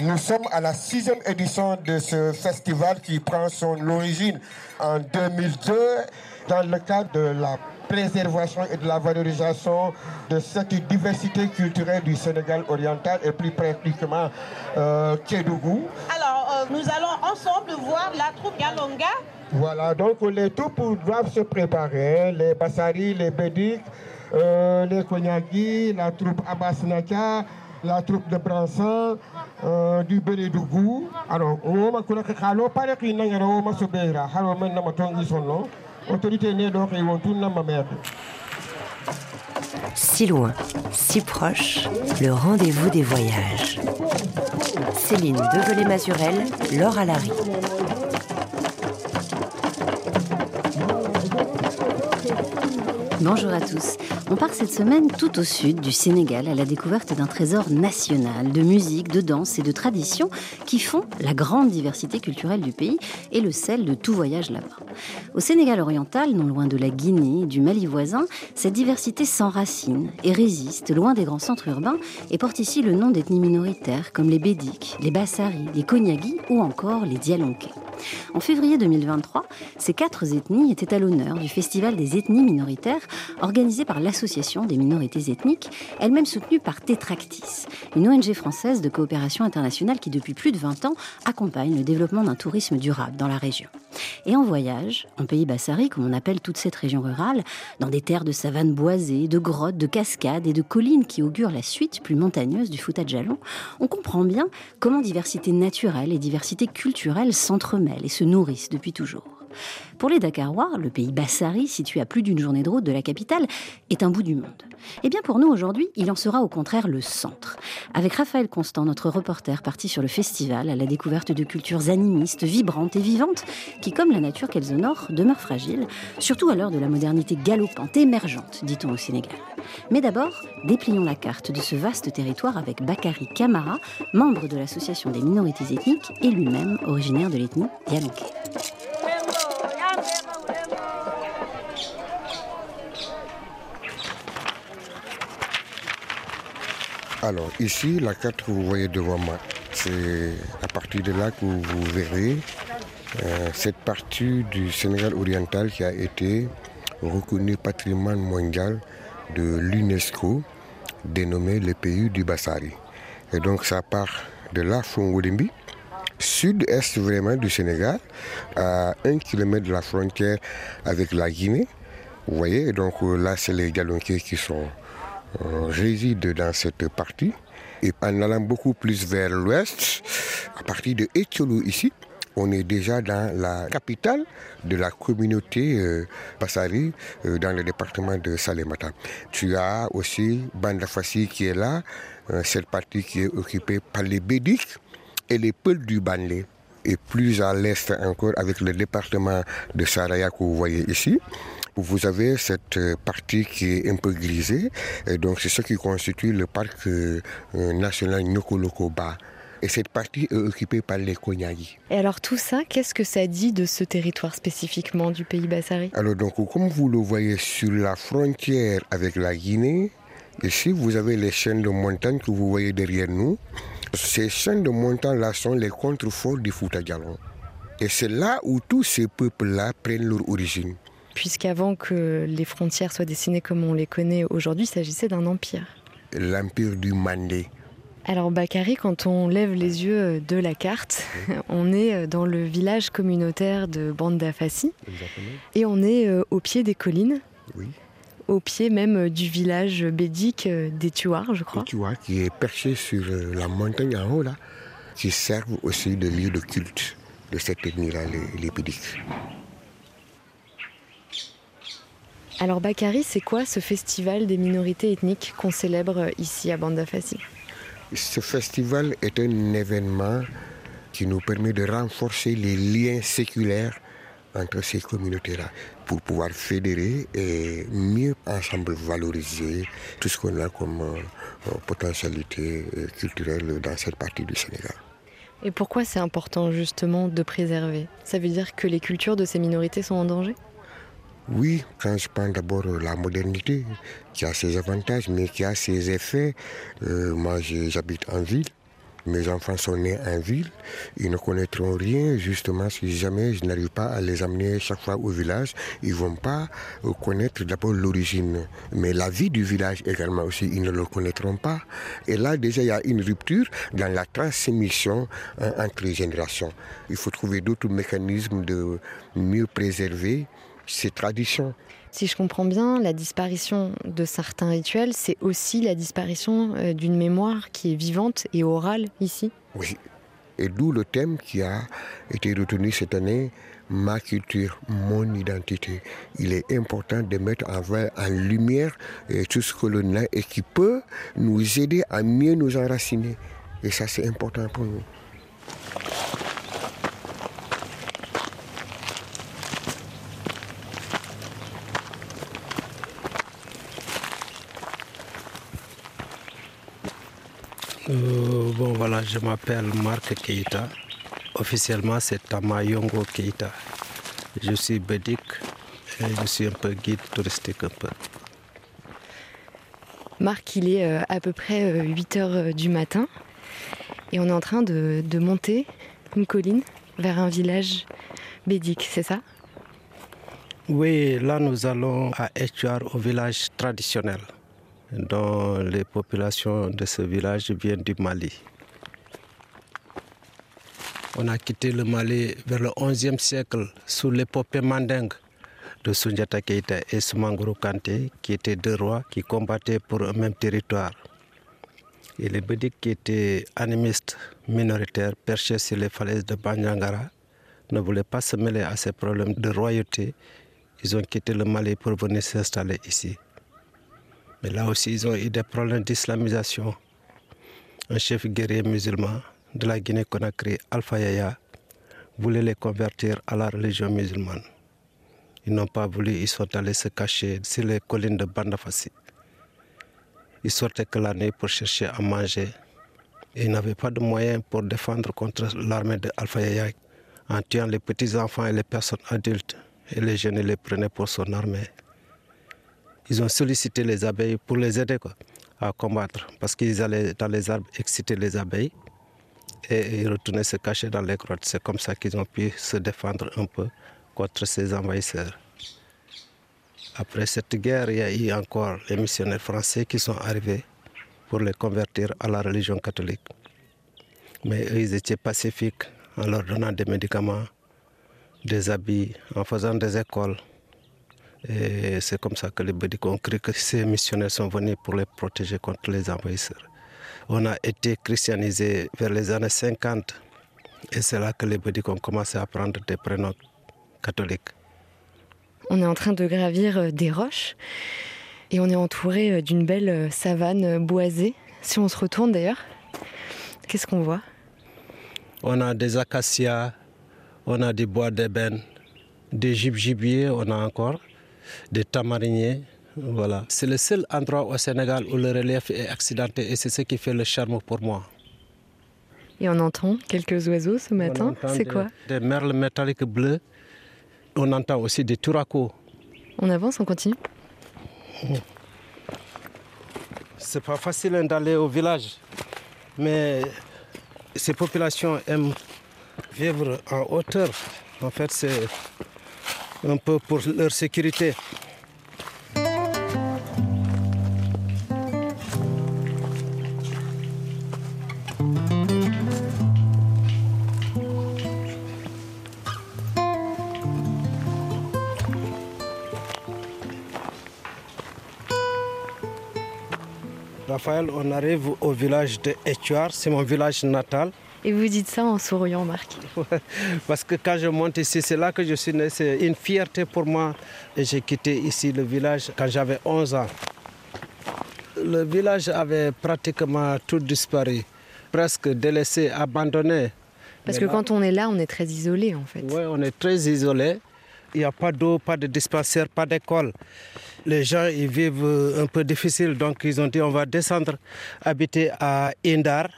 Nous sommes à la sixième édition de ce festival qui prend son origine en 2002 dans le cadre de la préservation et de la valorisation de cette diversité culturelle du Sénégal oriental et plus pratiquement euh, Kédougou. Alors, euh, nous allons ensemble voir la troupe Galonga. Voilà, donc les troupes doivent se préparer, les Bassari, les Bédic, euh, les Konyagi, la troupe Abbas la troupe de Bransan, euh, du Bénédougou. Alors, on va connaître Kalo, pas son nom. Autorité née donc, ils vont tout ma mère. Si loin, si proche, le rendez-vous des voyages. Céline Develay-Mazurel, Laure Alary. Bonjour à tous. On part cette semaine tout au sud du Sénégal à la découverte d'un trésor national de musique, de danse et de tradition qui font la grande diversité culturelle du pays et le sel de tout voyage là-bas. Au Sénégal oriental, non loin de la Guinée du Mali voisin, cette diversité s'enracine et résiste loin des grands centres urbains et porte ici le nom d'ethnies minoritaires comme les Bédiques, les Bassaris, les Konyagis ou encore les Dialonkais. En février 2023, ces quatre ethnies étaient à l'honneur du Festival des ethnies minoritaires organisé par l'Association des minorités ethniques, elle-même soutenue par Tetractis, une ONG française de coopération internationale qui depuis plus de 20 ans accompagne le développement d'un tourisme durable dans la région. Et en voyage, en pays bassari, comme on appelle toute cette région rurale, dans des terres de savanes boisées, de grottes, de cascades et de collines qui augurent la suite plus montagneuse du Fouta de Jalon, on comprend bien comment diversité naturelle et diversité culturelle s'entremêlent et se nourrissent depuis toujours. Pour les Dakarois, le pays Bassari, situé à plus d'une journée de route de la capitale, est un bout du monde. Eh bien pour nous aujourd'hui, il en sera au contraire le centre. Avec Raphaël Constant, notre reporter parti sur le festival à la découverte de cultures animistes, vibrantes et vivantes, qui comme la nature qu'elles honorent, demeurent fragiles, surtout à l'heure de la modernité galopante, émergente, dit-on au Sénégal. Mais d'abord, déplions la carte de ce vaste territoire avec Bakary Kamara, membre de l'Association des minorités ethniques et lui-même originaire de l'ethnie Dianke. Alors ici, la carte que vous voyez devant moi, c'est à partir de là que vous verrez euh, cette partie du Sénégal oriental qui a été reconnue patrimoine mondial de l'UNESCO, dénommé le pays du Bassari. Et donc ça part de là, Fongolimbi, sud-est vraiment du Sénégal, à un kilomètre de la frontière avec la Guinée. Vous voyez, donc là, c'est les Galonquais qui sont euh, résident dans cette partie. Et en allant beaucoup plus vers l'ouest, à partir de Etiolo ici, on est déjà dans la capitale de la communauté euh, Bassari euh, dans le département de Salemata. Tu as aussi Bandafassi qui est là, euh, cette partie qui est occupée par les Bédiques et les Peuls du Banlé. Et plus à l'est encore avec le département de Saraya que vous voyez ici. Vous avez cette partie qui est un peu grisée, et donc c'est ce qui constitue le parc euh, national Nyokolokoba. Et cette partie est occupée par les Konyagi. Et alors tout ça, qu'est-ce que ça dit de ce territoire spécifiquement du pays Bassari? Alors donc comme vous le voyez sur la frontière avec la Guinée, ici vous avez les chaînes de montagnes que vous voyez derrière nous. Ces chaînes de montagnes-là sont les contreforts du Fouta Djallon. Et c'est là où tous ces peuples-là prennent leur origine. Puisqu'avant que les frontières soient dessinées comme on les connaît aujourd'hui, il s'agissait d'un empire. L'empire du Mandé. Alors Bakary, quand on lève les yeux de la carte, on est dans le village communautaire de Bandafassi et on est au pied des collines. Oui. Au pied même du village bédique des Tuars, je crois. Tu vois, qui est perché sur la montagne en haut là, qui servent aussi de lieu de culte de cette ethnie-là, les, les Bédiques. Alors Bakary, c'est quoi ce festival des minorités ethniques qu'on célèbre ici à Bandafassi Ce festival est un événement qui nous permet de renforcer les liens séculaires entre ces communautés-là pour pouvoir fédérer et mieux ensemble valoriser tout ce qu'on a comme euh, potentialité culturelle dans cette partie du Sénégal. Et pourquoi c'est important justement de préserver? Ça veut dire que les cultures de ces minorités sont en danger? Oui, quand je prends d'abord la modernité, qui a ses avantages, mais qui a ses effets. Euh, moi, j'habite en ville. Mes enfants sont nés en ville, ils ne connaîtront rien justement si jamais je n'arrive pas à les amener chaque fois au village. Ils ne vont pas euh, connaître d'abord l'origine, mais la vie du village également aussi, ils ne le connaîtront pas. Et là déjà il y a une rupture dans la transmission hein, entre les générations. Il faut trouver d'autres mécanismes de mieux préserver ces traditions. Si je comprends bien, la disparition de certains rituels, c'est aussi la disparition euh, d'une mémoire qui est vivante et orale ici? Oui. Et d'où le thème qui a été retenu cette année, ma culture, mon identité. Il est important de mettre en, lumière euh, tout ce que l'on a et qui peut nous aider à mieux nous enraciner. Et ça, c'est important pour nous. Euh, bon voilà, je m'appelle Marc Keita. Officiellement, c'est Tamayongo Keita. Je suis bédique et je suis un peu guide touristique un peu. Marc, il est euh, à peu près 8 euh, heures du matin et on est en train de, de monter une colline vers un village bédique, c'est ça? Oui, là nous allons à Echuar, au village traditionnel dont les populations de ce village viennent du Mali. On a quitté le Mali vers le XIe siècle sous l'épopée mandingue de Sunjata Keita et Soumanguru Kante, qui étaient deux rois qui combattaient pour un même territoire. Et les Bédiques qui étaient animistes minoritaires perchés sur les falaises de Banyangara ne voulaient pas se mêler à ces problèmes de royauté. Ils ont quitté le Mali pour venir s'installer ici. Mais là aussi, ils ont eu des problèmes d'islamisation. Un chef guerrier musulman de la Guinée-Conakry, Alpha Yaya, voulait les convertir à la religion musulmane. Ils n'ont pas voulu, ils sont allés se cacher sur les collines de Bandafassi. Ils sortaient que la nuit pour chercher à manger. Ils n'avaient pas de moyens pour défendre contre l'armée de Alpha Yaya en tuant les petits-enfants et les personnes adultes. Et les jeunes les prenaient pour son armée ils ont sollicité les abeilles pour les aider à combattre. Parce qu'ils allaient dans les arbres exciter les abeilles et ils retournaient se cacher dans les grottes. C'est comme ça qu'ils ont pu se défendre un peu contre ces envahisseurs. Après cette guerre, il y a eu encore les missionnaires français qui sont arrivés pour les convertir à la religion catholique. Mais eux, ils étaient pacifiques en leur donnant des médicaments, des habits, en faisant des écoles. Et c'est comme ça que les Bédiques ont cru que ces missionnaires sont venus pour les protéger contre les envahisseurs. On a été christianisé vers les années 50 et c'est là que les Bédiques ont commencé à prendre des prénoms catholiques. On est en train de gravir euh, des roches et on est entouré euh, d'une belle euh, savane boisée. Si on se retourne d'ailleurs, qu'est-ce qu'on voit? On a des acacias, on a des bois d'ébène, des gibiers, on a encore des tamariniers. Voilà. C'est le seul endroit au Sénégal où le relief est accidenté et c'est ce qui fait le charme pour moi. Et on entend quelques oiseaux ce matin. C'est quoi Des merles métalliques bleus. On entend aussi des turacos. On avance, on continue C'est pas facile d'aller au village, mais ces populations aiment vivre en hauteur. En fait, c'est un peu pour leur sécurité. Raphaël, on arrive au village de Etuar, c'est mon village natal. Et vous dites ça en souriant, Marc Parce que quand je monte ici, c'est là que je suis né. C'est une fierté pour moi. Et j'ai quitté ici le village quand j'avais 11 ans. Le village avait pratiquement tout disparu, presque délaissé, abandonné. Parce que quand on est là, on est très isolé en fait. Oui, on est très isolé. Il n'y a pas d'eau, pas de dispensaire, pas d'école. Les gens ils vivent un peu difficile, donc ils ont dit on va descendre habiter à Indar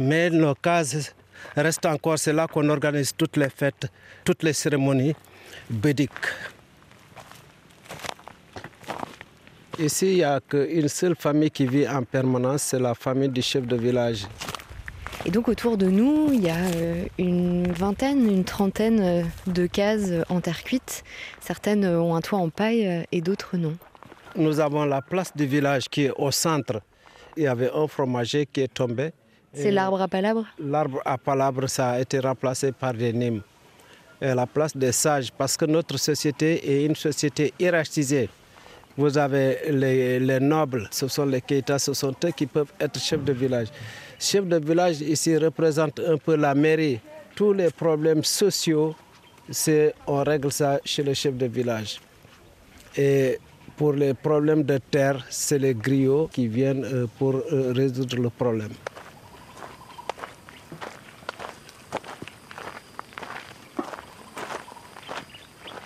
mais nos cases restent encore, c'est là qu'on organise toutes les fêtes, toutes les cérémonies bédiques. Ici, il n'y a qu'une seule famille qui vit en permanence, c'est la famille du chef de village. Et donc autour de nous, il y a euh, une vingtaine, une trentaine euh, de cases en terre cuite. Certaines ont un toit en paille euh, et d'autres non. Nous avons la place du village qui est au centre. Il y avait un fromager qui est tombé. C'est l'arbre à palabre L'arbre à palabre, ça a été remplacé par des nimes. Et la place des sages, parce que notre société est une société hiérarchisée. Vous avez les, les nobles, ce sont les Keita, ce sont eux qui peuvent être chefs de village. Chef de village ici représente un peu la mairie. Tous les problèmes sociaux, on règle ça chez le chef de village. Et pour les problèmes de terre, c'est les griots qui viennent euh, pour euh, résoudre le problème.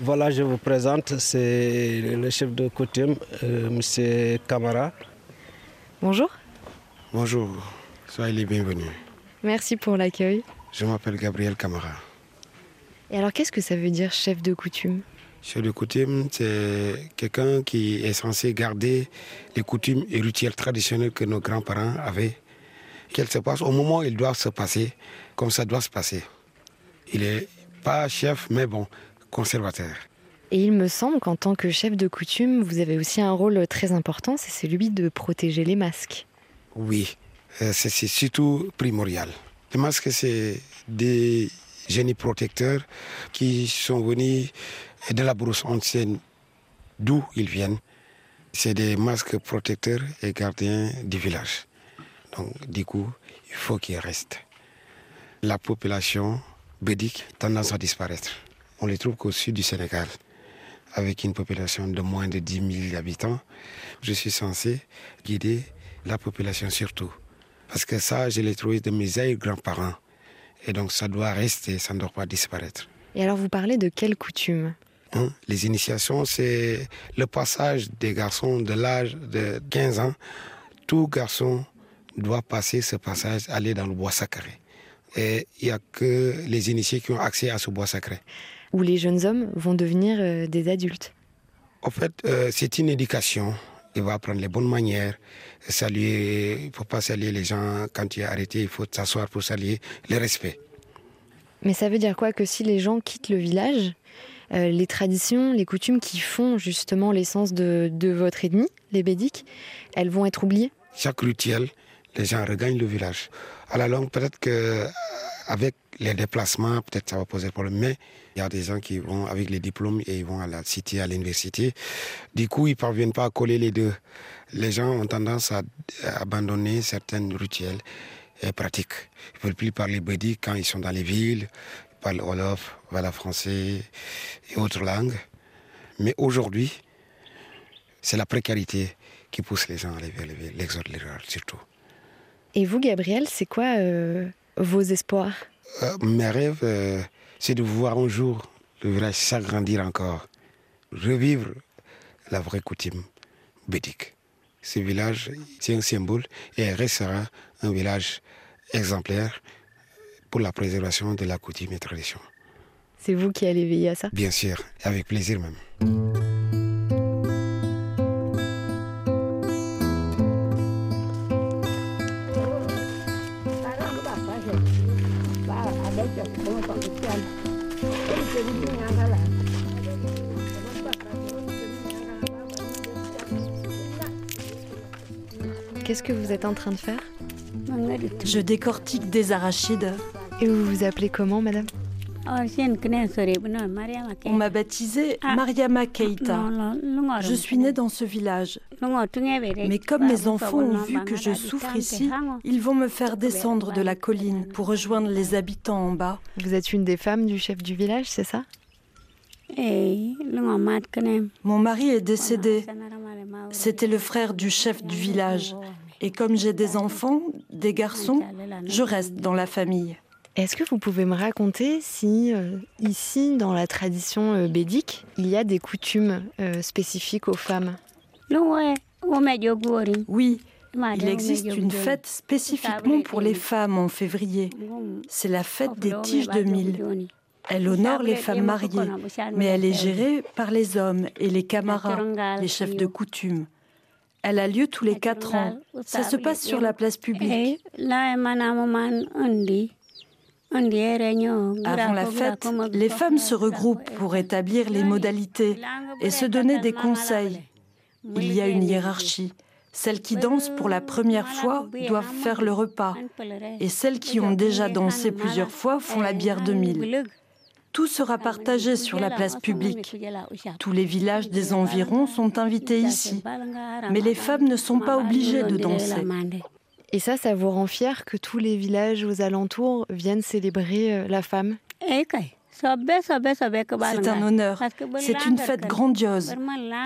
Voilà, je vous présente, c'est le chef de coutume, euh, M. Camara. Bonjour. Bonjour, soyez les bienvenus. Merci pour l'accueil. Je m'appelle Gabriel Camara. Et alors qu'est-ce que ça veut dire chef de coutume? Chef de coutume, c'est quelqu'un qui est censé garder les coutumes et rituels traditionnels que nos grands-parents avaient. Qu'elles se passent au moment où ils doivent se passer, comme ça doit se passer. Il n'est pas chef, mais bon, conservateur. Et il me semble qu'en tant que chef de coutume, vous avez aussi un rôle très important, c'est celui de protéger les masques. Oui, euh, c'est c'est surtout primordial. Les masques, c'est des génies protecteurs qui sont venus de la brousse ancienne, d'où ils viennent. C'est des masques protecteurs et gardiens du village. Donc, du coup, il faut qu'ils restent. La population bédique tendance à disparaître. On les trouve qu'au sud du Sénégal, avec une population de moins de 10 000 habitants. Je suis censé guider la population surtout. Parce que ça, je l'ai trouvé de mes grands-parents. Et donc, ça doit rester, ça ne doit pas disparaître. Et alors vous parlez de quelle coutume? Hein, Les initiations, c'est le passage des garçons de l'âge de 15 ans. Tout garçon doit passer ce passage, aller dans le bois sacré. Et il n'y a que les initiés qui ont accès à ce bois sacré. Où les jeunes hommes vont devenir euh, des adultes En fait, euh, c'est une éducation. Il va apprendre les bonnes manières, saluer. Il ne faut pas saluer les gens quand tu es arrêté. Il faut s'asseoir pour saluer le respect. Mais ça veut dire quoi? Que si les gens quittent le village, euh, les traditions, les coutumes qui font justement l'essence de, votre ethnie, les bédiques, elles vont être oubliées Chaque rituel, les gens regagnent le village. À la longue, peut-être que euh, avec les déplacements, peut-être ça va poser problème. Mais il y a des gens qui vont avec les diplômes et ils vont à la cité, à l'université. Du coup, ils parviennent pas à coller les deux. Les gens ont tendance à abandonner certains rituels et pratiques. Ils ne veulent plus parler bédique quand ils sont dans les villes. Ils parlent Wolof, voilà français et autres langues. Mais aujourd'hui, c'est la précarité qui pousse les gens à aller vers l'exode rural surtout. Et vous, Gabriel, c'est quoi euh, vos espoirs? Euh, mes rêves, euh, c'est de voir un jour le village s'agrandir encore, revivre la vraie coutume bédique. Ce village, c'est un symbole et elle restera un village exemplaire pour la préservation de la coutume et tradition. C'est vous qui allez veiller à ça? Bien sûr, et avec plaisir même. Qu'est-ce que vous êtes en train de faire? Je décortique des arachides. Et vous vous appelez comment, madame? On m'a baptisée Mariama Keita. Je suis née dans ce village. Mais comme mes enfants ont vu que je souffre ici, ils vont me faire descendre de la colline pour rejoindre les habitants en bas. Vous êtes une des femmes du chef du village, c'est ça? Mon mari est décédé. C'était le frère du chef du village. Et comme j'ai des enfants, des garçons, je reste dans la famille. Est-ce que vous pouvez me raconter si euh, ici, dans la tradition euh, bédique, il y a des coutumes euh, spécifiques aux femmes? Oui, il existe une fête spécifiquement pour les femmes en février. C'est la fête des tiges de mille. Elle honore les femmes mariées, mais elle est gérée par les hommes et les camarades, les chefs de coutume. Elle a lieu tous les quatre ans. Ça se passe sur la place publique. Avant la fête, les femmes se regroupent pour établir les modalités et se donner des conseils. Il y a une hiérarchie. Celles qui dansent pour la première fois doivent faire le repas et celles qui ont déjà dansé plusieurs fois font la bière de mille. Tout sera partagé sur la place publique. Tous les villages des environs sont invités ici, mais les femmes ne sont pas obligées de danser. Et ça, ça vous rend fier que tous les villages aux alentours viennent célébrer euh, la femme? C'est un honneur. C'est une fête grandiose.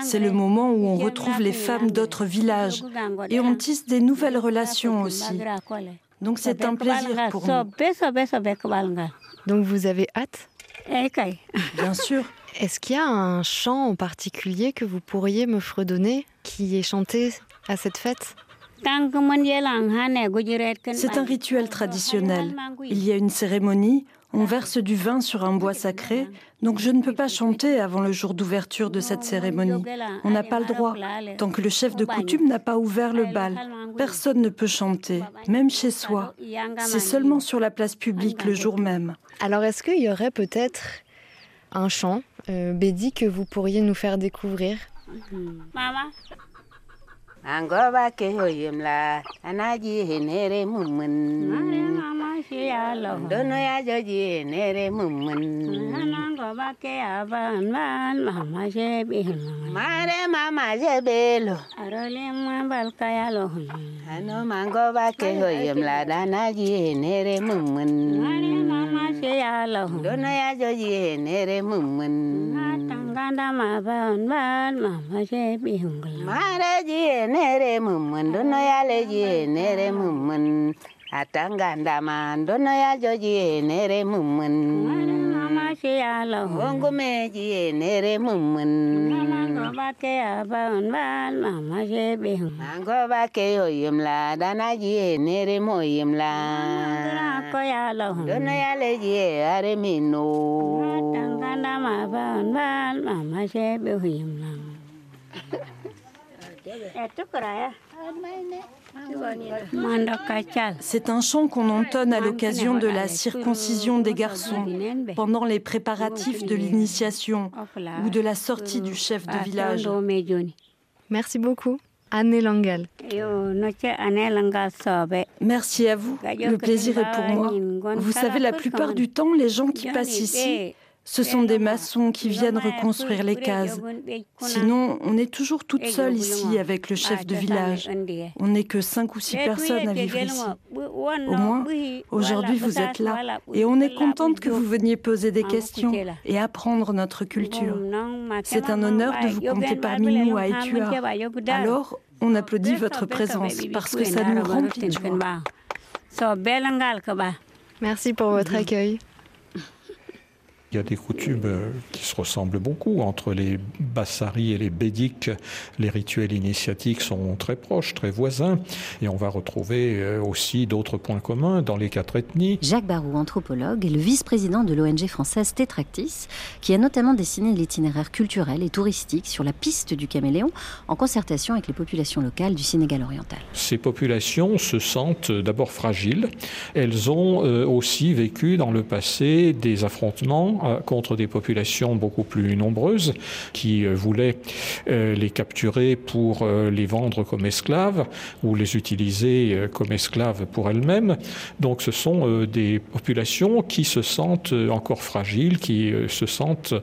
C'est le moment où on retrouve les femmes d'autres villages et on tisse des nouvelles relations aussi. Donc c'est un plaisir pour nous. Donc vous avez hâte? Bien sûr. Est-ce qu'il y a un chant en particulier que vous pourriez me fredonner qui est chanté à cette fête? C'est un rituel traditionnel. Il y a une cérémonie, on verse du vin sur un bois sacré, donc je ne peux pas chanter avant le jour d'ouverture de cette cérémonie. On n'a pas le droit. Tant que le chef de coutume n'a pas ouvert le bal, personne ne peut chanter, même chez soi. C'est seulement sur la place publique le jour même. Alors est-ce qu'il y aurait peut-être un chant, euh, Bédi, que vous pourriez nous faire découvrir? ango ba ke hoyem la gì henere mumun dono mừng mình. Anh mumun anango ba ke aban ban mama je be mare mama je belo arole ma balka ya lo ano mango ba cây hồi em là anh đã ke hoyem la danaji henere mumun mare mama je ya lo dono ya joji henere mumun atanganda ma ban ban mama je Mà mare gì henere nere mummun dono ya leji nere mummun atanga ndama dono ya joji nere mummun mama shi ala hongo meji nere mummun mama bake aban ban mama she be. Mango bake oyimla dana ji nere moyimla ko ya la dono ya leji are mino atanga ndama ban ban mama she be oyimla C'est un chant qu'on entonne à l'occasion de la circoncision des garçons, pendant les préparatifs de l'initiation ou de la sortie du chef de village. Merci beaucoup. Anne Langal. Merci à vous. Le plaisir est pour moi. Vous savez, la plupart du temps, les gens qui passent ici ce sont des maçons qui viennent reconstruire les cases. Sinon, on est toujours toute seule ici avec le chef de village. On n'est que cinq ou six personnes à vivre ici. Au moins, aujourd'hui, vous êtes là. Et on est contente que vous veniez poser des questions et apprendre notre culture. C'est un honneur de vous compter parmi nous à Etua. Alors, on applaudit votre présence parce que ça nous remplit de joie. Merci pour votre accueil. Il y a des coutumes euh, qui se ressemblent beaucoup entre les Bassaris et les Bédiques. Les rituels initiatiques sont très proches, très voisins. Et on va retrouver euh, aussi d'autres points communs dans les quatre ethnies. Jacques Barou, anthropologue, est le vice-président de l'ONG française Tétractis, qui a notamment dessiné l'itinéraire culturel et touristique sur la piste du caméléon en concertation avec les populations locales du Sénégal oriental. Ces populations se sentent d'abord fragiles. Elles ont euh, aussi vécu dans le passé des affrontements euh, contre des populations beaucoup plus nombreuses qui euh, voulaient euh, les capturer pour les vendre comme esclaves ou les utiliser comme esclaves pour elles-mêmes. Donc ce sont des populations qui se sentent encore fragiles, qui se sentent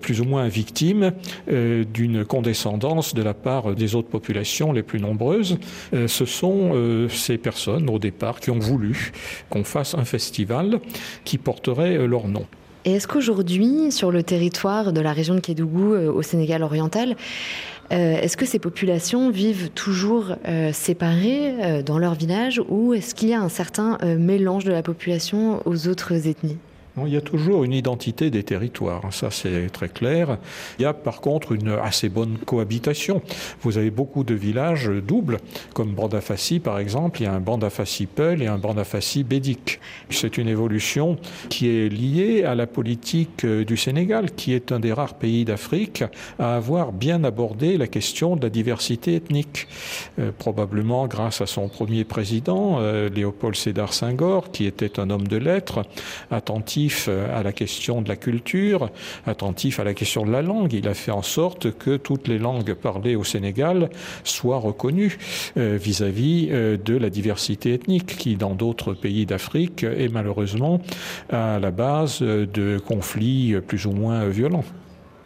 plus ou moins victimes d'une condescendance de la part des autres populations les plus nombreuses. Ce sont ces personnes au départ qui ont voulu qu'on fasse un festival qui porterait leur nom. Et est-ce qu'aujourd'hui, sur le territoire de la région de Kédougou, euh, au Sénégal oriental, euh, est-ce que ces populations vivent toujours euh, séparées dans leur village ou est-ce qu'il y a un certain mélange de la population aux autres ethnies? Il y a toujours une identité des territoires, ça c'est très clair. Il y a par contre une assez bonne cohabitation. Vous avez beaucoup de villages doubles, comme Bandafassi par exemple, il y a un Bandafassi Peul et un Bandafassi Bédic. C'est une évolution qui est liée à la politique euh, du Sénégal, qui est un des rares pays d'Afrique à avoir bien abordé la question de la diversité ethnique. Euh, probablement grâce à son premier président, euh, Léopold Sédar Senghor, qui était un homme de lettres, attentif euh, à la question de la culture, attentif à la question de la langue. Il a fait en sorte que toutes les langues parlées au Sénégal soient reconnues euh, vis-à-vis euh, de la diversité ethnique qui, dans d'autres pays d'Afrique, est malheureusement à la base de conflits plus ou moins violents.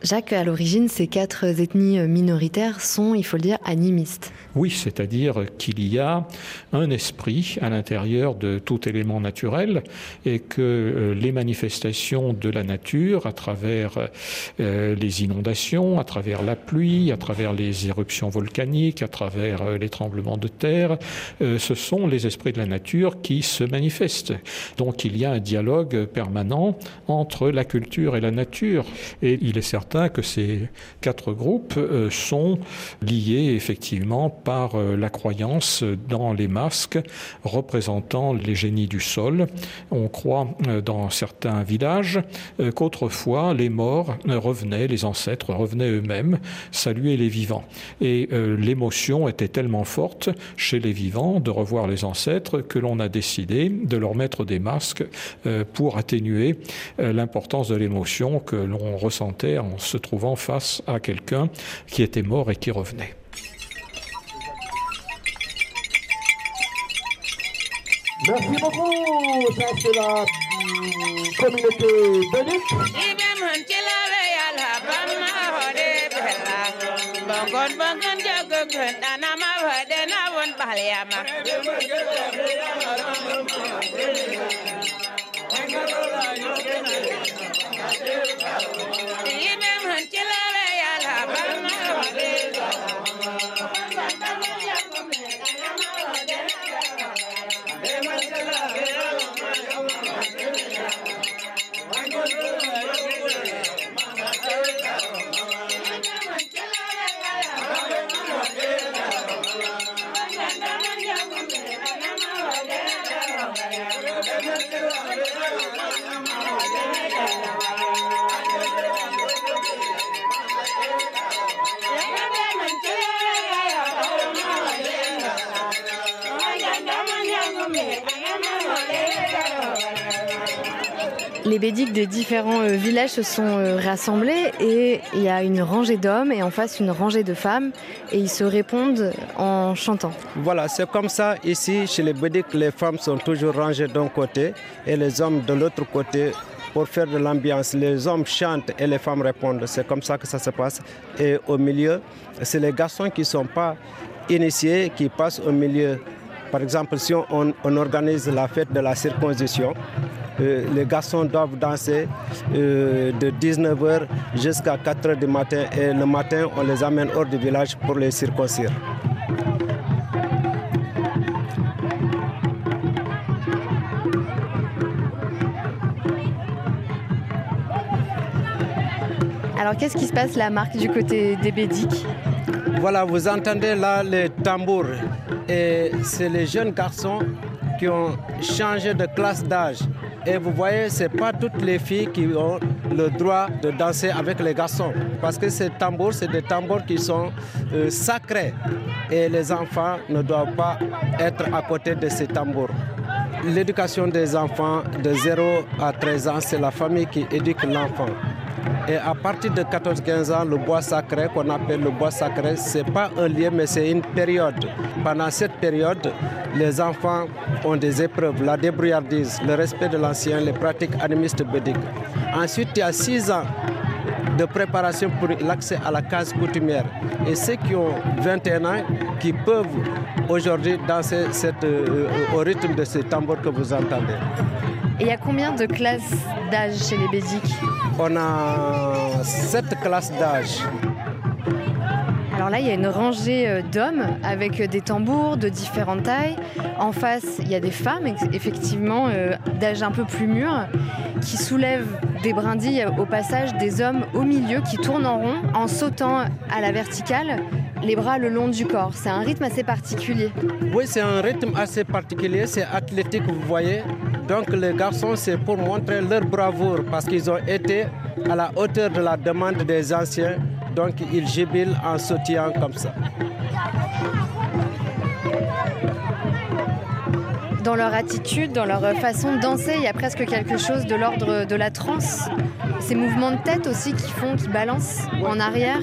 Jacques, à l'origine, ces quatre ethnies minoritaires sont, il faut le dire, animistes. Oui, c'est-à-dire qu'il y a un esprit à l'intérieur de tout élément naturel et que euh, les manifestations de la nature, à travers euh, les inondations, à travers la pluie, à travers les éruptions volcaniques, à travers euh, les tremblements de terre, ce sont les esprits de la nature qui se manifestent. Donc il y a un dialogue permanent entre la culture et la nature. Et il est certain que ces quatre groupes euh, sont liés effectivement par euh, la croyance dans les masques représentant les génies du sol. On croit euh, dans certains villages qu'autrefois les morts revenaient, les ancêtres revenaient eux-mêmes saluer les vivants. Et l'émotion était tellement forte chez les vivants de revoir les ancêtres que l'on a décidé de leur mettre des masques pour atténuer l'importance de l'émotion que l'on ressentait en se trouvant face à quelqu'un qui était mort et qui revenait. Merci beaucoup, ça c'est la communauté bénite. me. Les bédiques des différents euh, villages se sont euh, rassemblés et il y a une rangée d'hommes et en face une rangée de femmes et ils se répondent en chantant. Voilà, c'est comme ça ici chez les bédiques, les femmes sont toujours rangées d'un côté et les hommes de l'autre côté pour faire de l'ambiance. Les hommes chantent et les femmes répondent. C'est comme ça que ça se passe. Et au milieu, c'est les garçons qui ne sont pas initiés qui passent au milieu. Par exemple, si on, on organise la fête de la circoncision, euh, les garçons doivent danser euh, de 19h jusqu'à 4h du matin et le matin on les amène hors du village pour les circoncire. Alors qu'est-ce qui se passe la marque du côté des Bédiques Voilà, vous entendez là les tambours et c'est les jeunes garçons qui ont changé de classe d'âge. Et vous voyez, ce n'est pas toutes les filles qui ont le droit de danser avec les garçons. Parce que ces tambours, c'est des tambours qui sont euh, sacrés. Et les enfants ne doivent pas être à côté de ces tambours. L'éducation des enfants de 0 à 13 ans, c'est la famille qui éduque l'enfant. Et à partir de 14-15 ans, le bois sacré, qu'on appelle le bois sacré, ce n'est pas un lieu, mais c'est une période. Pendant cette période, les enfants ont des épreuves, la débrouillardise, le respect de l'ancien, les pratiques animistes bédiques. Ensuite, il y a 6 ans de préparation pour l'accès à la case coutumière. Et ceux qui ont 21 ans, qui peuvent aujourd'hui danser cette, euh, au rythme de ce tambour que vous entendez. Et il y a combien de classes d'âge chez les Bédiques On a sept classes d'âge. Alors là, il y a une rangée euh, d'hommes avec des tambours de différentes tailles. En face, il y a des femmes, effectivement, euh, d'âge un peu plus mûr, qui soulèvent des brindilles au passage des hommes au milieu qui tournent en rond en sautant à la verticale, les bras le long du corps. C'est un rythme assez particulier. Oui, c'est un rythme assez particulier, c'est athlétique, vous voyez. Donc les garçons, c'est pour montrer leur bravoure parce qu'ils ont été à la hauteur de la demande des anciens donc ils jubilent en sautillant comme ça. Dans leur attitude, dans leur façon de danser, il y a presque quelque chose de l'ordre de la transe. Ces mouvements de tête aussi qui font, qui balancent en arrière.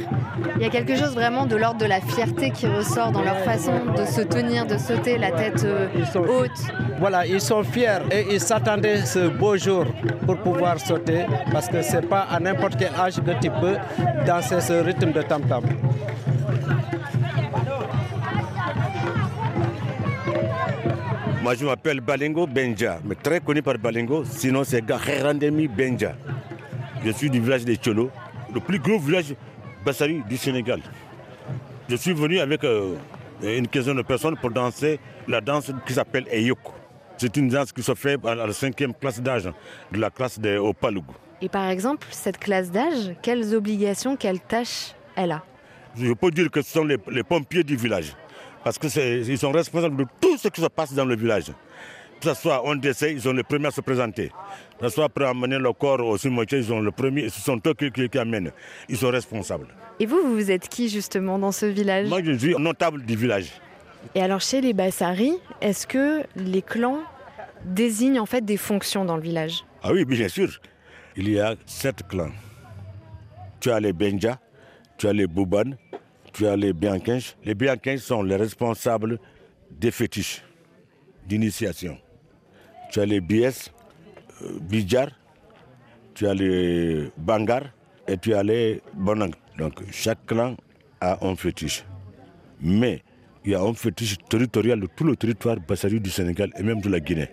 Il y a quelque chose vraiment de l'ordre de la fierté qui ressort dans leur façon de se tenir, de sauter la tête euh, haute. Voilà, ils sont fiers et ils s'attendaient ce beau jour pour pouvoir sauter parce que c'est pas à n'importe quel âge que tu peux danser ce rythme de tam-tam. Moi, je m'appelle Balingo Benja, mais très connu par Balingo, sinon c'est Gherandemi Benja. Je suis du village de Cholo, le plus gros village Bassari du Sénégal. Je suis venu avec euh, une quinzaine de personnes pour danser la danse qui s'appelle Eyoko. C'est une danse qui se fait à la cinquième classe d'âge de la classe de Opalougou. Et par exemple, cette classe d'âge, quelles obligations, quelles tâches elle a? Je peux dire que ce sont les, pompiers du village. Parce qu'ils sont responsables de tout ce qui se passe dans le village. Que ce soit on décès, ils sont les premiers à se présenter. Que ce soit pour amener le corps au cimetière, ils sont les premiers, ce sont eux qui, qui, amènent. Ils sont responsables. Et vous, vous êtes qui justement dans ce village? Moi, je suis notable du village. Et alors chez les Bassari, est-ce que les clans désignent en fait des fonctions dans le village? Ah oui, bien sûr. Il y a sept clans. Tu as les Benja, tu as les Bouban, tu as les Biankinch. Les Biankinch sont les responsables des fétiches d'initiation. Tu as les Bies, Bidjar, tu as les Bangar et tu as les Bonang. Donc chaque clan a un fétiche. Mais il y a un fétiche territorial de tout le territoire bassari du Sénégal et même de la Guinée,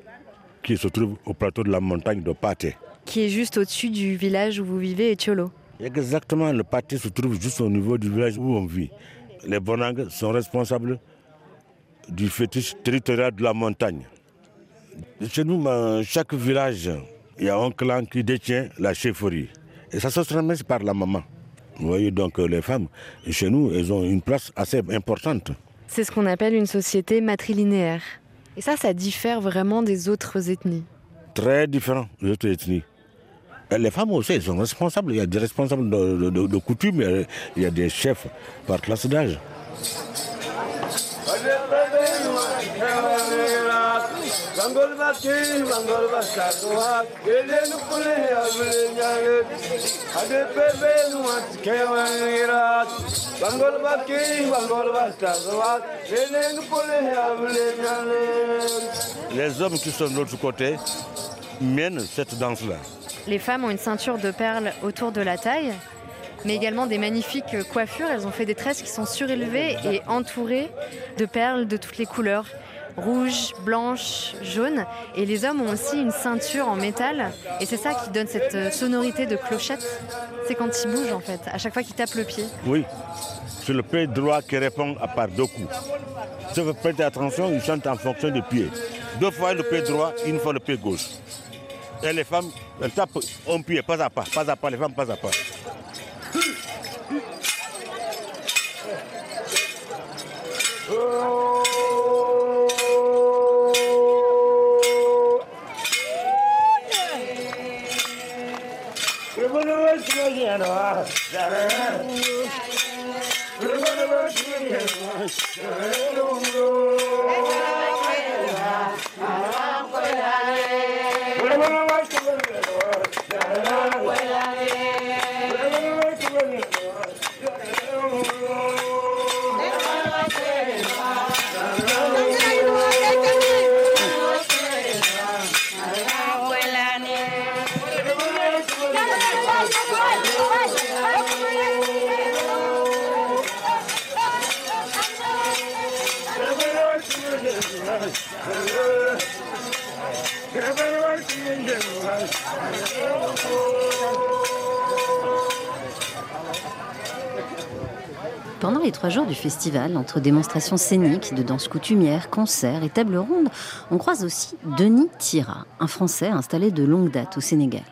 qui se trouve au plateau de la montagne de Pate. Qui est juste au-dessus du village où vous vivez, Etiolo. Exactement, le Pate se trouve juste au niveau du village où on vit. Les Bonang sont responsables du fétiche territorial de la montagne. Chez nous, dans chaque village, il y a un clan qui détient la chefferie. Et ça se transmet par la maman. Vous voyez donc les femmes, chez nous, elles ont une place assez importante. C'est ce qu'on appelle une société matrilinéaire. Et ça, ça diffère vraiment des autres ethnies. Très différent des autres ethnies. Les femmes aussi, elles sont responsables. Il y a des responsables de, de, de coutume, il y a des chefs par classe d'âge. Les hommes qui sont de l'autre côté mènent cette danse-là. Les femmes ont une ceinture de perles autour de la taille, mais également des magnifiques coiffures. Elles ont fait des tresses qui sont surélevées et entourées de perles de toutes les couleurs rouge, blanche, jaune. Et les hommes ont aussi une ceinture en métal. Et c'est ça qui donne cette euh, sonorité de clochette. C'est quand ils bougent en fait, à chaque fois qu'ils tapent le pied. Oui, c'est le pied droit qui répond à part deux coups. Si vous prêtez attention, ils chantent en fonction du pied. Deux fois le pied droit, une fois le pied gauche. Et les femmes, elles tapent un pied, pas à pas, pas à pas, les femmes pas à pas. Thank you. Les trois jours du festival, entre démonstrations scéniques, de danse coutumière, concerts et tables rondes, on croise aussi Denis Tira, un Français installé de longue date au Sénégal.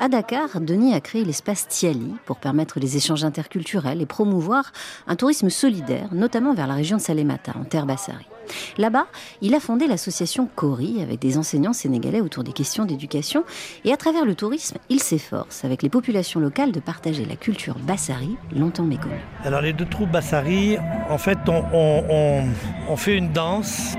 À Dakar, Denis a créé l'espace Tiali pour permettre les échanges interculturels et promouvoir un tourisme solidaire, notamment vers la région de Salémata, en terre Bassari. Là-bas, il a fondé l'association Cori avec des enseignants sénégalais autour des questions d'éducation et à travers le tourisme, il s'efforce avec les populations locales de partager la culture bassari longtemps méconnue. Alors les deux troupes bassari, en fait, on, on fait une danse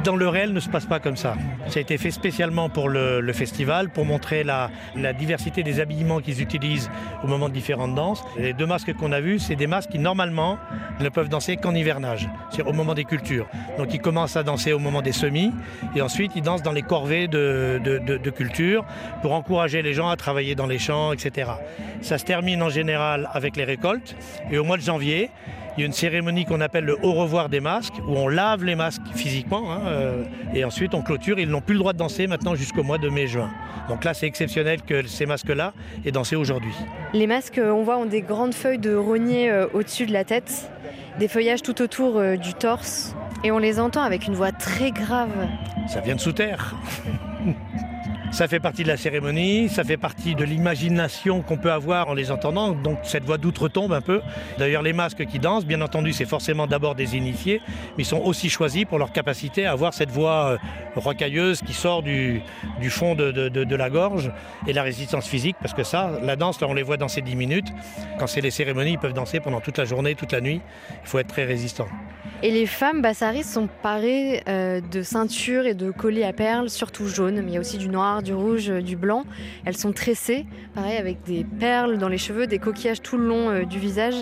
dans le réel ne se passe pas comme ça. Ça a été fait spécialement pour le, festival, pour montrer la, diversité des habillements qu'ils utilisent au moment de différentes danses. Les deux masques qu'on a vus, c'est des masques qui normalement ne peuvent danser qu'en hivernage, c'est au moment des cultures. Donc ils commencent à danser au moment des semis et ensuite ils dansent dans les corvées de culture pour encourager les gens à travailler dans les champs, etc. Ça se termine en général avec les récoltes et au mois de janvier, il y a une cérémonie qu'on appelle le au revoir des masques, où on lave les masques physiquement, hein, euh, et ensuite on clôture. Ils n'ont plus le droit de danser maintenant jusqu'au mois de mai-juin. Donc là, c'est exceptionnel que ces masques-là aient dansé aujourd'hui. Les masques, on voit, ont des grandes feuilles de rognier euh, au-dessus de la tête, des feuillages tout autour euh, du torse, et on les entend avec une voix très grave. Ça vient de sous terre. Ça fait partie de la cérémonie, ça fait partie de l'imagination qu'on peut avoir en les entendant. Donc cette voix d'outre-tombe un peu. D'ailleurs, les masques qui dansent, bien entendu, c'est forcément d'abord des initiés, mais ils sont aussi choisis pour leur capacité à avoir cette voix euh, rocailleuse qui sort du, fond de, la gorge et la résistance physique, parce que ça, la danse, là, on les voit danser 10 minutes. Quand c'est les cérémonies, ils peuvent danser pendant toute la journée, toute la nuit. Il faut être très résistant. Et les femmes bassaris sont parées euh, de ceintures et de colliers à perles, surtout jaunes, mais il y a aussi du noir, du rouge, euh, du blanc. Elles sont tressées, pareil, avec des perles dans les cheveux, des coquillages tout le long euh, du visage.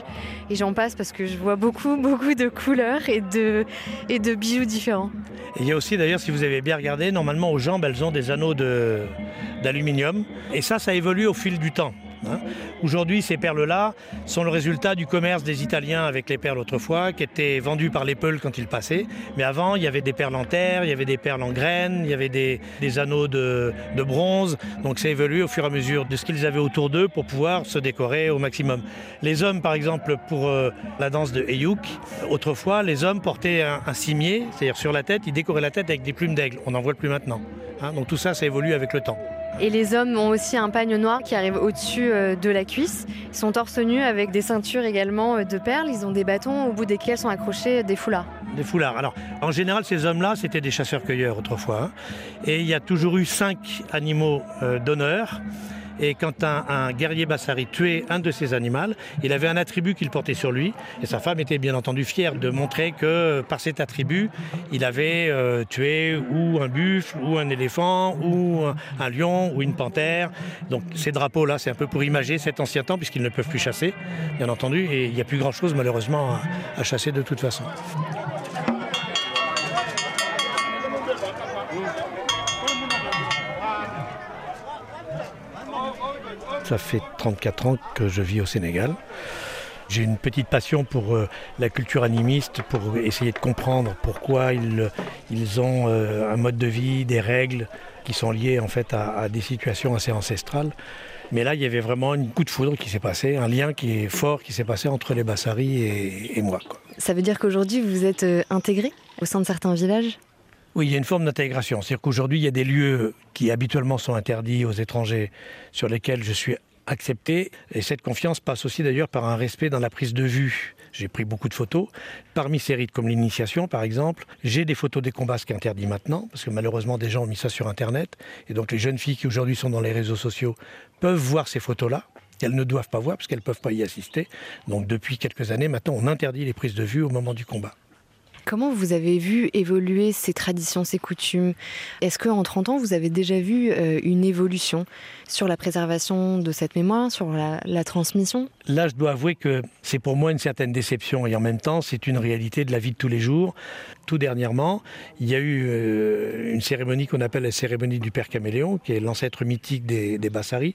Et j'en passe parce que je vois beaucoup, beaucoup de couleurs et de, de bijoux différents. Et il y a aussi, d'ailleurs, si vous avez bien regardé, normalement aux jambes, elles ont des anneaux d'aluminium. Et ça, ça évolue au fil du temps. Hein. Aujourd'hui, ces perles-là sont le résultat du commerce des Italiens avec les perles autrefois, qui étaient vendues par les peuls quand ils passaient. Mais avant, il y avait des perles en terre, il y avait des perles en graines, il y avait des, anneaux de, bronze. Donc ça évolue au fur et à mesure de ce qu'ils avaient autour d'eux pour pouvoir se décorer au maximum. Les hommes, par exemple, pour euh, la danse de Eyuk, autrefois, les hommes portaient un, cimier, c'est-à-dire sur la tête, ils décoraient la tête avec des plumes d'aigle. On n'en voit plus maintenant. Hein. donc tout ça, ça évolue avec le temps. Et les hommes ont aussi un pagne noir qui arrive au-dessus euh, de la cuisse. Ils sont torse nu avec des ceintures également euh, de perles. Ils ont des bâtons au bout desquels sont accrochés des foulards. Des foulards. Alors, en général, ces hommes-là, c'était des chasseurs-cueilleurs autrefois. Hein. Et il y a toujours eu cinq animaux euh, d'honneur. Et quand un, guerrier Bassari tuait un de ces animaux, il avait un attribut qu'il portait sur lui. Et sa femme était bien entendu fière de montrer que par cet attribut, il avait euh, tué ou un buffle, ou un éléphant, ou un, lion, ou une panthère. Donc ces drapeaux-là, c'est un peu pour imager cet ancien temps, puisqu'ils ne peuvent plus chasser, bien entendu. Et il n'y a plus grand-chose, malheureusement, à chasser de toute façon. Ça fait 34 ans que je vis au Sénégal. J'ai une petite passion pour euh, la culture animiste, pour essayer de comprendre pourquoi ils, ils ont euh, un mode de vie, des règles qui sont liées en fait à, des situations assez ancestrales. Mais là, il y avait vraiment un coup de foudre qui s'est passé, un lien qui est fort qui s'est passé entre les Bassaris et, moi. Ça veut dire qu'aujourd'hui, vous êtes euh, intégré au sein de certains villages? Oui, il y a une forme d'intégration. C'est-à-dire qu'aujourd'hui, il y a des lieux qui habituellement sont interdits aux étrangers, sur lesquels je suis accepté. Et cette confiance passe aussi d'ailleurs par un respect dans la prise de vue. J'ai pris beaucoup de photos. Parmi ces rites comme l'initiation, par exemple, j'ai des photos des combats, ce qui est interdit maintenant, parce que malheureusement, des gens ont mis ça sur Internet. Et donc, les jeunes filles qui aujourd'hui sont dans les réseaux sociaux peuvent voir ces photos-là. Elles ne doivent pas voir parce qu'elles ne peuvent pas y assister. Donc, depuis quelques années, maintenant, on interdit les prises de vue au moment du combat. Comment vous avez vu évoluer ces traditions, ces coutumes? Est-ce qu'en 30 ans, vous avez déjà vu euh, une évolution sur la préservation de cette mémoire, sur la, transmission? Là, je dois avouer que c'est pour moi une certaine déception et en même temps, c'est une réalité de la vie de tous les jours. Tout dernièrement, il y a eu euh, une cérémonie qu'on appelle la cérémonie du Père Caméléon, qui est l'ancêtre mythique des, des Bassaris.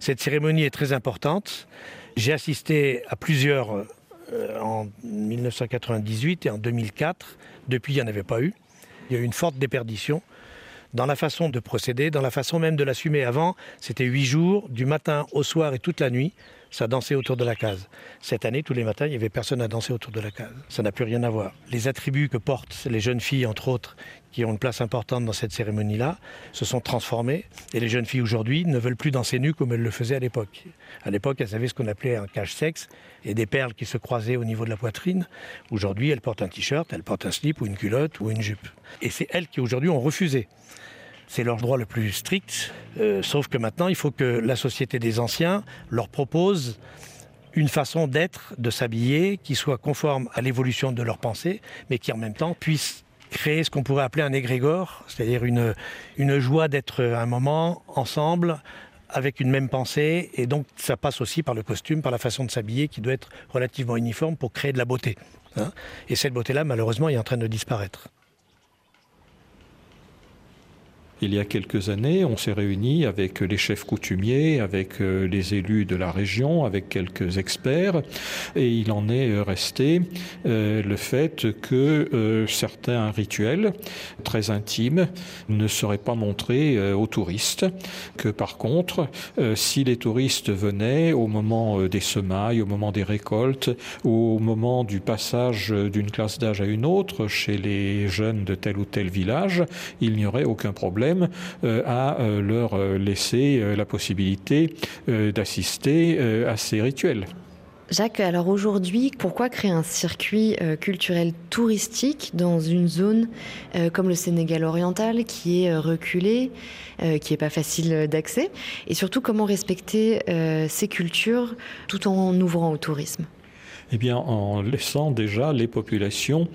Cette cérémonie est très importante. J'ai assisté à plusieurs euh, en 1998 et en 2004. Depuis, il n'y en avait pas eu. Il y a eu une forte déperdition dans la façon de procéder, dans la façon même de l'assumer. Avant, c'était huit jours, du matin au soir et toute la nuit, ça dansait autour de la case. Cette année, tous les matins, il n'y avait personne à danser autour de la case. Ça n'a plus rien à voir. Les attributs que portent les jeunes filles, entre autres, qui ont une place importante dans cette cérémonie-là, se sont transformés. Et les jeunes filles aujourd'hui ne veulent plus danser nues comme elles le faisaient à l'époque. À l'époque, elles avaient ce qu'on appelait un cache-sexe et des perles qui se croisaient au niveau de la poitrine. Aujourd'hui, elles portent un t-shirt, elles portent un slip ou une culotte ou une jupe. Et c'est elles qui aujourd'hui ont refusé. C'est leur droit le plus strict, euh, sauf que maintenant, il faut que la société des anciens leur propose une façon d'être, de s'habiller, qui soit conforme à l'évolution de leur pensée, mais qui en même temps puisse créer ce qu'on pourrait appeler un égrégore, c'est-à-dire une, une joie d'être un moment ensemble avec une même pensée, et donc ça passe aussi par le costume, par la façon de s'habiller qui doit être relativement uniforme pour créer de la beauté. Hein. et cette beauté-là, malheureusement, est en train de disparaître. Il y a quelques années, on s'est réunis avec les chefs coutumiers, avec euh, les élus de la région, avec quelques experts, et il en est euh, resté euh, le fait que certains rituels très intimes ne seraient pas montrés aux touristes, que par contre, si les touristes venaient au moment des semailles, au moment des récoltes, au moment du passage d'une classe d'âge à une autre, chez les jeunes de tel ou tel village, il n'y aurait aucun problème euh, à euh, leur euh, laisser la possibilité d'assister à ces rituels. Jacques, alors aujourd'hui, pourquoi créer un circuit culturel touristique dans une zone comme le Sénégal oriental qui est reculée, qui n'est pas facile d'accès? Et surtout, comment respecter ces cultures tout en ouvrant au tourisme? Eh bien, en laissant déjà les populations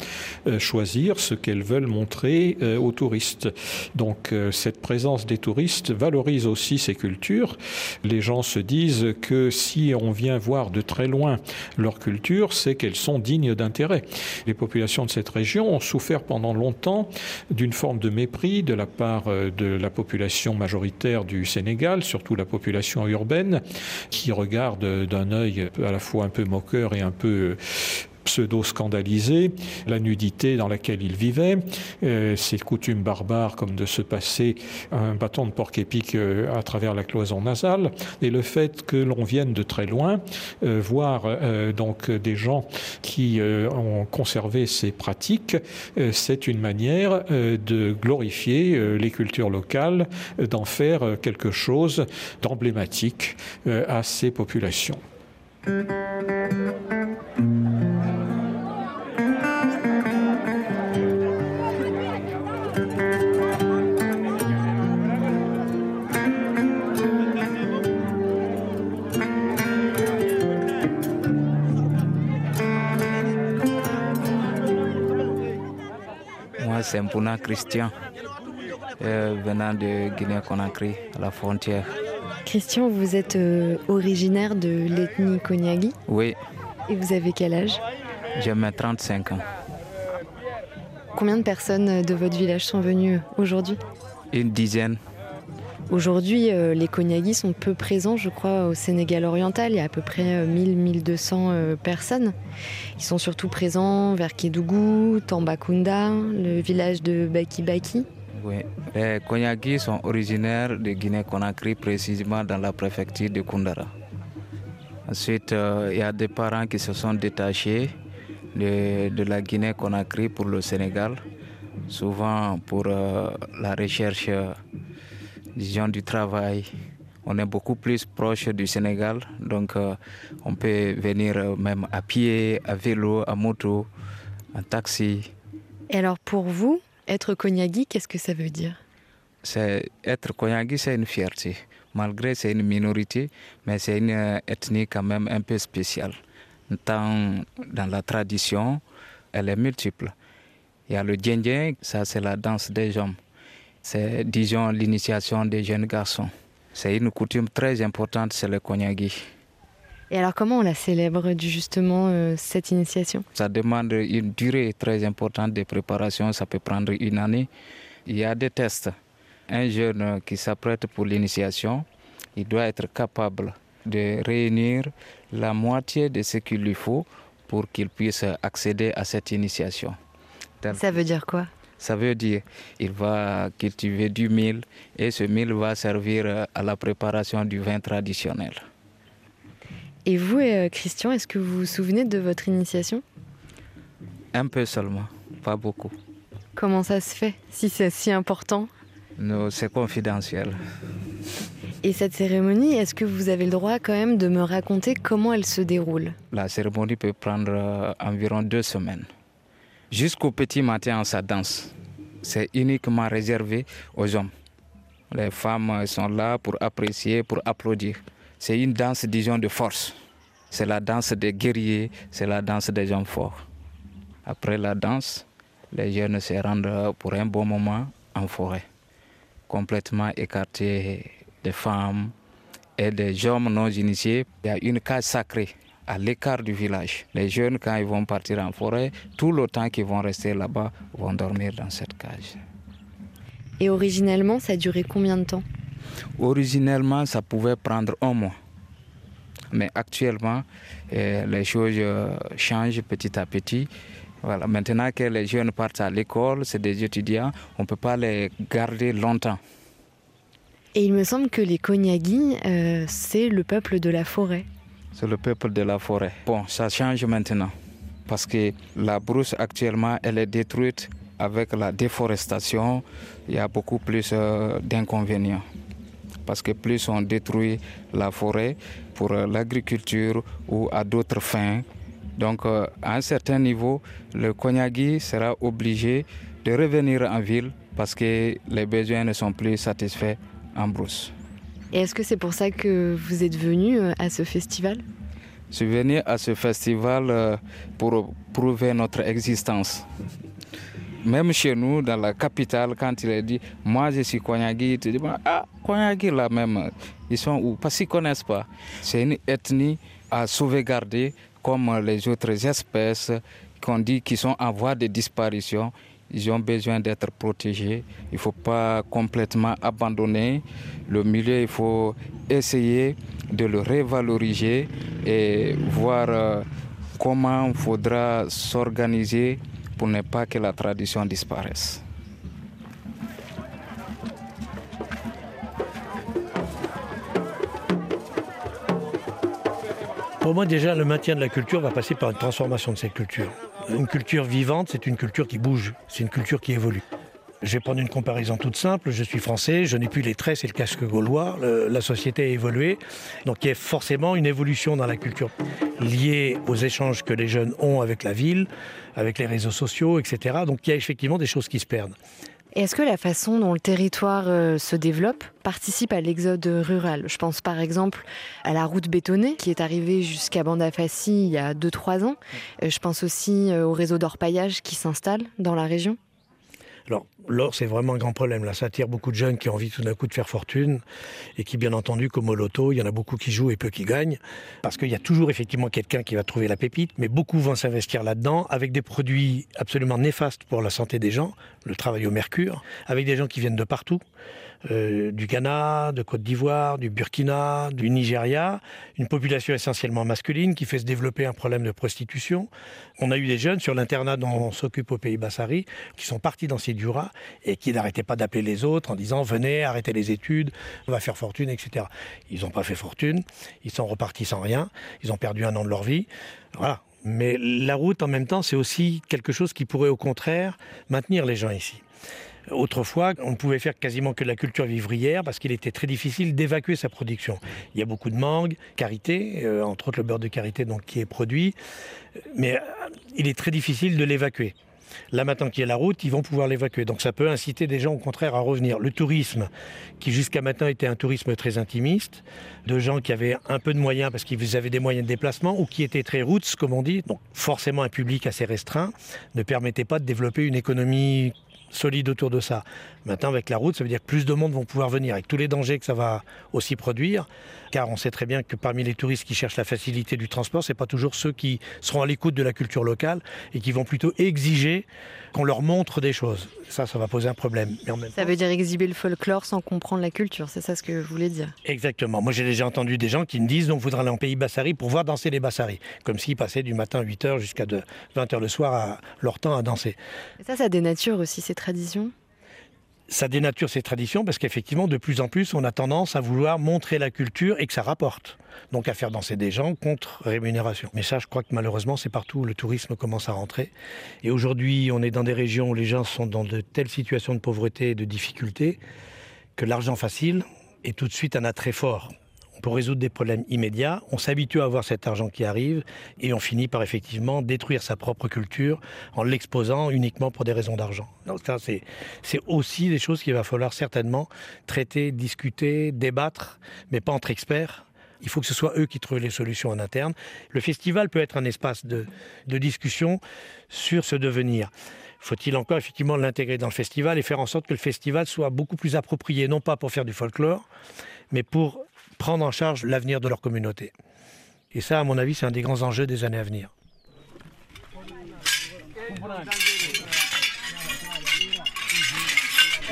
euh, choisir ce qu'elles veulent montrer euh, aux touristes. Donc, euh, cette présence des touristes valorise aussi ces cultures. Les gens se disent que si on vient voir de très loin leur culture, c'est qu'elles sont dignes d'intérêt. Les populations de cette région ont souffert pendant longtemps d'une forme de mépris de la part de la population majoritaire du Sénégal, surtout la population urbaine, qui regarde d'un œil à la fois un peu moqueur et un peu pseudo-scandalisé, la nudité dans laquelle il vivait, euh, ces coutumes barbares comme de se passer un bâton de porc épic euh, à travers la cloison nasale, et le fait que l'on vienne de très loin euh, voir donc des gens qui ont conservé ces pratiques, c'est une manière de glorifier les cultures locales, d'en faire quelque chose d'emblématique à ces populations. Moi, c'est Christian, euh, venant de Guinée-Conakry, à la frontière. Christian, vous êtes euh, originaire de l'ethnie Konyagi Oui. Et vous avez quel âge? J'ai 35 ans. Combien de personnes de votre village sont venues aujourd'hui? Une dizaine. Aujourd'hui, euh, les Konyagi sont peu présents, je crois, au Sénégal oriental. Il y a à peu près 1000-1200 euh, personnes. Ils sont surtout présents vers Kédougou, Tambakunda, le village de Baki Baki. Oui, les Konyagi sont originaires de Guinée-Conakry, précisément dans la préfecture de Kundara. Ensuite, euh, il y a des parents qui se sont détachés de, la Guinée-Conakry pour le Sénégal, souvent pour euh, la recherche, disons, du travail. On est beaucoup plus proche du Sénégal, donc euh, on peut venir même à pied, à vélo, à moto, en taxi. Et alors pour vous, être Konyagi, qu'est-ce que ça veut dire? C'est, Être Konyagi, c'est une fierté. Malgré c'est une minorité, mais c'est une euh, ethnie quand même un peu spéciale. Tant dans la tradition, elle est multiple. Il y a le djendjen, ça c'est la danse des hommes. C'est, disons, l'initiation des jeunes garçons. C'est une coutume très importante, c'est le Konyagi. Et alors comment on la célèbre justement euh, cette initiation? Ça demande une durée très importante de préparation, ça peut prendre une année. Il y a des tests. Un jeune qui s'apprête pour l'initiation, il doit être capable de réunir la moitié de ce qu'il lui faut pour qu'il puisse accéder à cette initiation. Ça veut dire quoi? Ça veut dire qu'il va cultiver du mil et ce mil va servir à la préparation du vin traditionnel. Et vous, Christian, est-ce que vous vous souvenez de votre initiation? Un peu seulement, pas beaucoup. Comment ça se fait, si c'est si important? Non, c'est confidentiel. Et cette cérémonie, est-ce que vous avez le droit quand même de me raconter comment elle se déroule? La cérémonie peut prendre euh, environ deux semaines. Jusqu'au petit matin, ça danse. C'est uniquement réservé aux hommes. Les femmes sont là pour apprécier, pour applaudir. C'est une danse, disons, de force. C'est la danse des guerriers, c'est la danse des hommes forts. Après la danse, les jeunes se rendent pour un bon moment en forêt, complètement écartés des femmes et des hommes non initiés. Il y a une case sacrée à l'écart du village. Les jeunes, quand ils vont partir en forêt, tout le temps qu'ils vont rester là-bas, vont dormir dans cette cage. Et originellement, ça duré combien de temps? Originellement, ça pouvait prendre un mois. Mais actuellement, eh, les choses euh, changent petit à petit. Voilà. Maintenant que les jeunes partent à l'école, c'est des étudiants, on ne peut pas les garder longtemps. Et il me semble que les Konyagi, euh, c'est le peuple de la forêt. C'est le peuple de la forêt. Bon, ça change maintenant. Parce que la brousse actuellement, elle est détruite avec la déforestation. Il y a beaucoup plus euh, d'inconvénients. Parce que plus on détruit la forêt pour euh, l'agriculture ou à d'autres fins, donc à un certain niveau, le Konyagi sera obligé de revenir en ville parce que les besoins ne sont plus satisfaits en brousse. Et est-ce que c'est pour ça que vous êtes venu euh, à ce festival? Je suis venu à ce festival euh, pour prouver notre existence. Même chez nous, dans la capitale, quand il est dit Moi je suis Konyagi, tu dis Ah, Konyagi là même, ils sont où? Parce qu'ils ne connaissent pas. C'est une ethnie à sauvegarder comme les autres espèces qu'on dit qui sont en voie de disparition ils ont besoin d'être protégés. Il ne faut pas complètement abandonner le milieu. Il faut essayer de le revaloriser et voir euh, comment il faudra s'organiser pour ne pas que la tradition disparaisse. Pour moi, déjà, le maintien de la culture va passer par une transformation de cette culture. Une culture vivante, c'est une culture qui bouge, c'est une culture qui évolue. Je vais prendre une comparaison toute simple. Je suis français, je n'ai plus les tresses et le casque gaulois. la société a évolué. Donc il y a forcément une évolution dans la culture liée aux échanges que les jeunes ont avec la ville, avec les réseaux sociaux, etc. Donc il y a effectivement des choses qui se perdent. Est-ce que la façon dont le territoire euh, se développe participe à l'exode rural? Je pense par exemple à la route bétonnée qui est arrivée jusqu'à Bandafassi il y a 2-3 ans. Euh, je pense aussi euh, au réseau d'orpaillage qui s'installe dans la région. Alors, l'or, c'est vraiment un grand problème. Là, ça attire beaucoup de jeunes qui ont envie tout d'un coup de faire fortune et qui, bien entendu, comme au loto, il y en a beaucoup qui jouent et peu qui gagnent. Parce qu'il y a toujours effectivement quelqu'un qui va trouver la pépite, mais beaucoup vont s'investir là-dedans avec des produits absolument néfastes pour la santé des gens, le travail au mercure, avec des gens qui viennent de partout. Euh, du Ghana, de Côte d'Ivoire, du Burkina, du Nigeria, une population essentiellement masculine qui fait se développer un problème de prostitution. On a eu des jeunes sur l'internat dont on s'occupe au Pays Bassari qui sont partis dans ces duras et qui n'arrêtaient pas d'appeler les autres en disant venez, arrêtez les études, on va faire fortune, etc. Ils n'ont pas fait fortune, ils sont repartis sans rien, ils ont perdu un an de leur vie. Voilà, mais la route, en même temps, c'est aussi quelque chose qui pourrait, au contraire, maintenir les gens ici. Autrefois, on ne pouvait faire quasiment que la culture vivrière parce qu'il était très difficile d'évacuer sa production. Il y a beaucoup de mangue, karité, euh, entre autres le beurre de karité donc, qui est produit, mais euh, il est très difficile de l'évacuer. Là maintenant qu'il y a la route, ils vont pouvoir l'évacuer. Donc ça peut inciter des gens au contraire à revenir. Le tourisme, qui jusqu'à maintenant était un tourisme très intimiste, de gens qui avaient un peu de moyens parce qu'ils avaient des moyens de déplacement ou qui étaient très roots, comme on dit, donc forcément un public assez restreint, ne permettait pas de développer une économie solide autour de ça. Maintenant, avec la route, ça veut dire que plus de monde vont pouvoir venir, avec tous les dangers que ça va aussi produire, car on sait très bien que parmi les touristes qui cherchent la facilité du transport, ce n'est pas toujours ceux qui seront à l'écoute de la culture locale et qui vont plutôt exiger qu'on leur montre des choses. Ça, ça va poser un problème. ça veut dire exhiber le folklore sans comprendre la culture, c'est ça ce que vous voulez dire Exactement. Moi, j'ai déjà entendu des gens qui me disent on voudrait aller en pays Bassari pour voir danser les Bassaris, comme s'ils passaient du matin à 8h jusqu'à 20h le soir à leur temps à danser. ça, ça dénature aussi ça dénature ces traditions parce qu'effectivement, de plus en plus, on a tendance à vouloir montrer la culture et que ça rapporte. Donc à faire danser des gens contre rémunération. Mais ça, je crois que malheureusement, c'est partout où le tourisme commence à rentrer. Et aujourd'hui, on est dans des régions où les gens sont dans de telles situations de pauvreté et de difficulté que l'argent facile est tout de suite un attrait fort pour résoudre des problèmes immédiats, on s'habitue à avoir cet argent qui arrive et on finit par effectivement détruire sa propre culture en l'exposant uniquement pour des raisons d'argent. Donc ça, c'est, aussi des choses qu'il va falloir certainement traiter, discuter, débattre, mais pas entre experts. Il faut que ce soit eux qui trouvent les solutions en interne. Le festival peut être un espace de discussion sur ce devenir. Faut-il encore effectivement l'intégrer dans le festival et faire en sorte que le festival soit beaucoup plus approprié, non pas pour faire du folklore, mais pour prendre en charge l'avenir de leur communauté. Et ça, à mon avis, c'est un des grands enjeux des années à venir.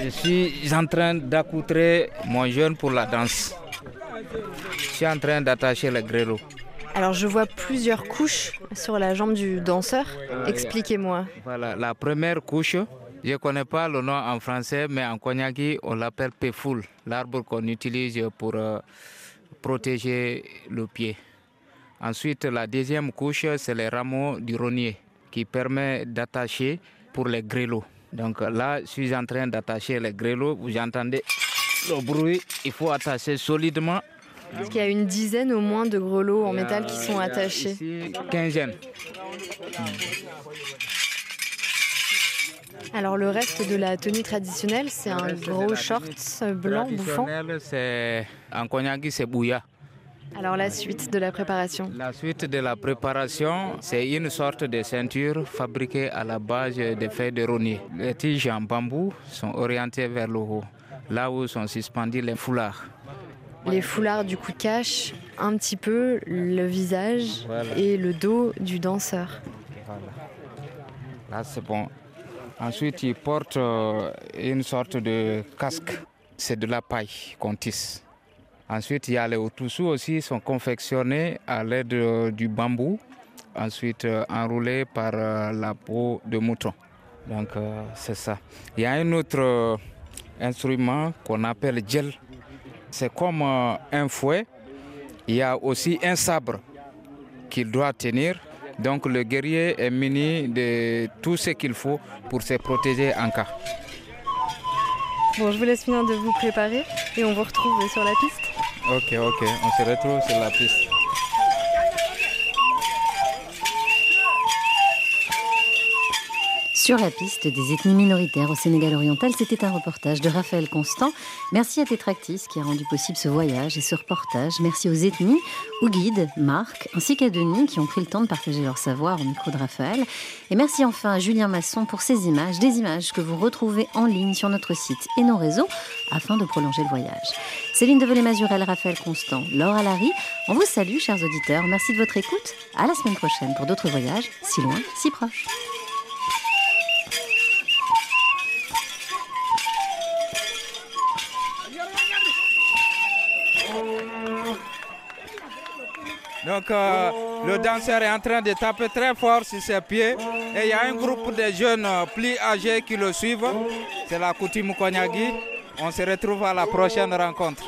Je suis en train d'accoutrer mon jeune pour la danse. Je suis en train d'attacher le grelot. Alors je vois plusieurs couches sur la jambe du danseur. Expliquez-moi. Voilà, la première couche, je ne connais pas le nom en français, mais en Konyaki, on l'appelle péfoul, l'arbre qu'on utilise pour euh, protéger le pied. Ensuite, la deuxième couche, c'est les rameaux du rognier qui permet d'attacher pour les grelots. Donc là, je suis en train d'attacher les grelots. Vous entendez le bruit. Il faut attacher solidement. Parce qu'il y a une dizaine au moins de grelots en métal qui sont attachés. Quinzaine. Alors le reste de la tenue traditionnelle, c'est un gros short blanc bouffant. c'est en c'est bouya. Alors la suite de la préparation La suite de la préparation, c'est une sorte de ceinture fabriquée à la base des feuilles de rognier. Les tiges en bambou sont orientées vers le haut, là où sont suspendus les foulards. Les foulards du coup cachent un petit peu le visage et le dos du danseur. Voilà. Là c'est bon. Ensuite, il porte euh, une sorte de casque. C'est de la paille qu'on tisse. Ensuite, il y a les outoussous aussi, sont confectionnés à l'aide euh, du bambou, ensuite euh, enroulés par la peau de mouton. Donc, c'est ça. Il y a un autre instrument qu'on appelle gel. C'est comme un fouet. Il y a aussi un sabre qu'il doit tenir donc le guerrier est muni de tout ce qu'il faut pour se protéger en cas. Bon, je vous laisse finir de vous préparer et on vous retrouve sur la piste. Ok, ok, on se retrouve sur la piste. Sur la piste des ethnies minoritaires au Sénégal oriental, c'était un reportage de Raphaël Constant. Merci à Tétractis qui a rendu possible ce voyage et ce reportage. Merci aux ethnies, aux guides, Marc, ainsi qu'à Denis qui ont pris le temps de partager leur savoir au micro de Raphaël. Et merci enfin à Julien Masson pour ces images, des images que vous retrouvez en ligne sur notre site et nos réseaux afin de prolonger le voyage. Céline Develay-Mazurel, Raphaël Constant, Laure Alary, on vous salue, chers auditeurs. Merci de votre écoute. À la semaine prochaine pour d'autres voyages, si loin, si proches. Donc euh, le danseur est en train de taper très fort sur ses pieds et il y a un groupe de jeunes euh, plus âgés qui le suivent. C'est la coutume Konyagi. On se retrouve à la prochaine rencontre.